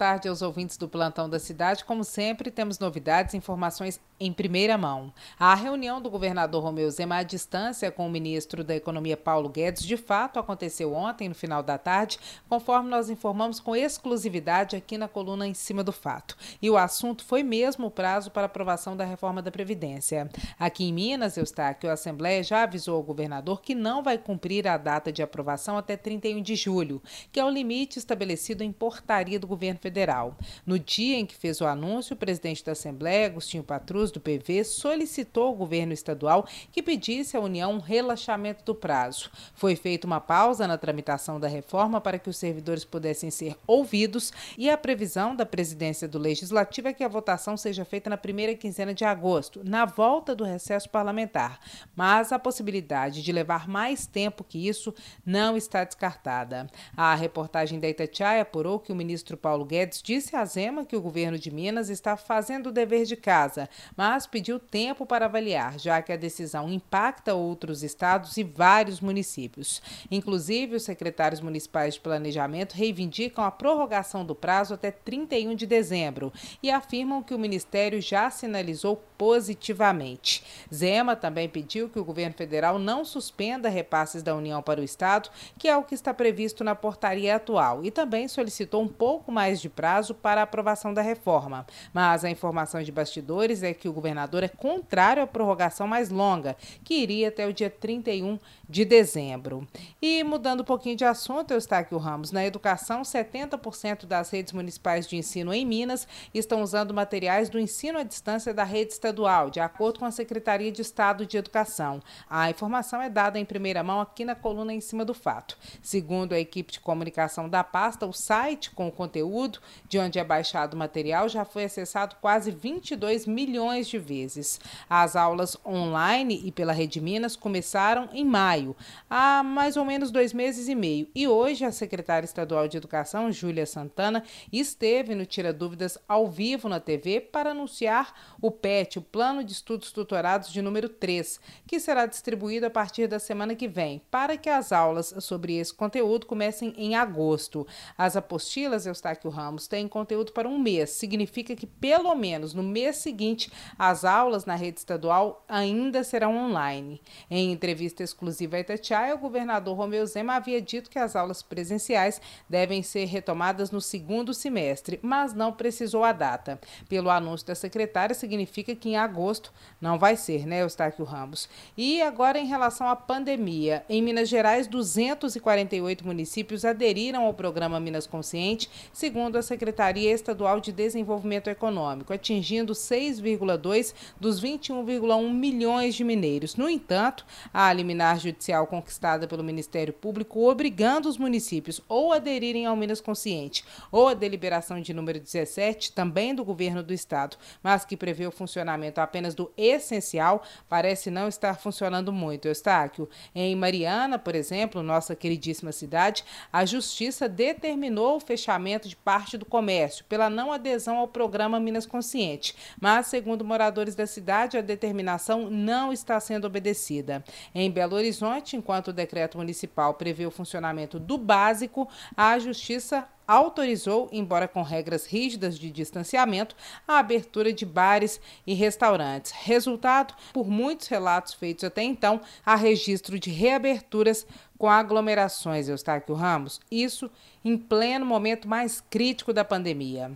Tarde aos ouvintes do Plantão da Cidade. Como sempre, temos novidades e informações em primeira mão. A reunião do governador Romeu Zema à distância com o ministro da Economia Paulo Guedes de fato aconteceu ontem, no final da tarde, conforme nós informamos com exclusividade aqui na coluna em cima do fato. E o assunto foi mesmo o prazo para aprovação da reforma da Previdência. Aqui em Minas, Eustáquio, a Assembleia já avisou ao governador que não vai cumprir a data de aprovação até 31 de julho, que é o limite estabelecido em portaria do governo governo federal. No dia em que fez o anúncio, o presidente da Assembleia, Agostinho Patrus, do PV, solicitou ao governo estadual que pedisse à União um relaxamento do prazo. Foi feita uma pausa na tramitação da reforma para que os servidores pudessem ser ouvidos e a previsão da presidência do Legislativo é que a votação seja feita na primeira quinzena de agosto, na volta do recesso parlamentar. Mas a possibilidade de levar mais tempo que isso não está descartada. A reportagem da Itatiaia apurou que o ministro Paulo Paulo Guedes disse à Zema que o governo de Minas está fazendo o dever de casa, mas pediu tempo para avaliar, já que a decisão impacta outros estados e vários municípios. Inclusive, os secretários municipais de planejamento reivindicam a prorrogação do prazo até 31 de dezembro e afirmam que o ministério já sinalizou positivamente. Zema também pediu que o governo federal não suspenda repasses da União para o Estado, que é o que está previsto na portaria atual, e também solicitou um pouco mais de prazo para a aprovação da reforma. Mas a informação de bastidores é que o governador é contrário à prorrogação mais longa, que iria até o dia 31 de dezembro. E mudando um pouquinho de assunto, Eustáquio Ramos, na educação, 70% das redes municipais de ensino em Minas estão usando materiais do ensino à distância da rede estadual, de acordo com a Secretaria de Estado de Educação. A informação é dada em primeira mão aqui na coluna em cima do fato. Segundo a equipe de comunicação da pasta, o site com o conteúdo de onde é baixado o material já foi acessado quase 22 milhões de vezes. As aulas online e pela Rede Minas começaram em maio, há mais ou menos dois meses e meio. E hoje a secretária estadual de Educação, Júlia Santana, esteve no Tira Dúvidas ao vivo na TV para anunciar o PET, o Plano de Estudos Tutorados de número 3, que será distribuído a partir da semana que vem, para que as aulas sobre esse conteúdo comecem em agosto. As apostilas, Eustáquio Ramos tem conteúdo para um mês. Significa que, pelo menos no mês seguinte, as aulas na rede estadual ainda serão online. Em entrevista exclusiva à Itatiaia, o governador Romeu Zema havia dito que as aulas presenciais devem ser retomadas no segundo semestre, mas não precisou a data. Pelo anúncio da secretária, significa que em agosto não vai ser, né, Eustáquio Ramos? E agora, em relação à pandemia, em Minas Gerais, 248 municípios aderiram ao programa Minas Consciente, segundo segundo a Secretaria Estadual de Desenvolvimento Econômico, atingindo 6,2 dos 21,1 milhões de mineiros. No entanto, a liminar judicial conquistada pelo Ministério Público obrigando os municípios ou aderirem ao Minas Consciente ou a deliberação de número 17, também do governo do estado, mas que prevê o funcionamento apenas do essencial, parece não estar funcionando muito. Eustáquio, em Mariana, por exemplo, nossa queridíssima cidade, a justiça determinou o fechamento de parte do comércio pela não adesão ao programa Minas Consciente, mas, segundo moradores da cidade, a determinação não está sendo obedecida. Em Belo Horizonte, enquanto o decreto municipal prevê o funcionamento do básico, a Justiça autorizou, embora com regras rígidas de distanciamento, a abertura de bares e restaurantes. Resultado, por muitos relatos feitos até então, há registro de reaberturas com aglomerações, Eustáquio Ramos, isso em pleno momento mais crítico da pandemia.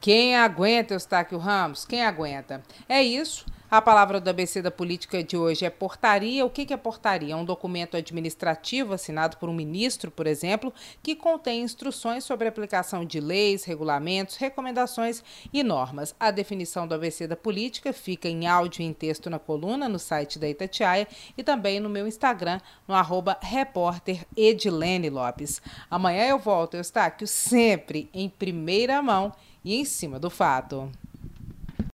Quem aguenta, Eustáquio Ramos? Quem aguenta? É isso. A palavra do ABC da política de hoje é portaria. O que é portaria? É um documento administrativo assinado por um ministro, por exemplo, que contém instruções sobre a aplicação de leis, regulamentos, recomendações e normas. A definição do ABC da política fica em áudio e em texto na coluna no site da Itatiaia e também no meu Instagram, no arroba Lopes. Amanhã eu volto, Eustáquio, sempre em primeira mão e em cima do fato.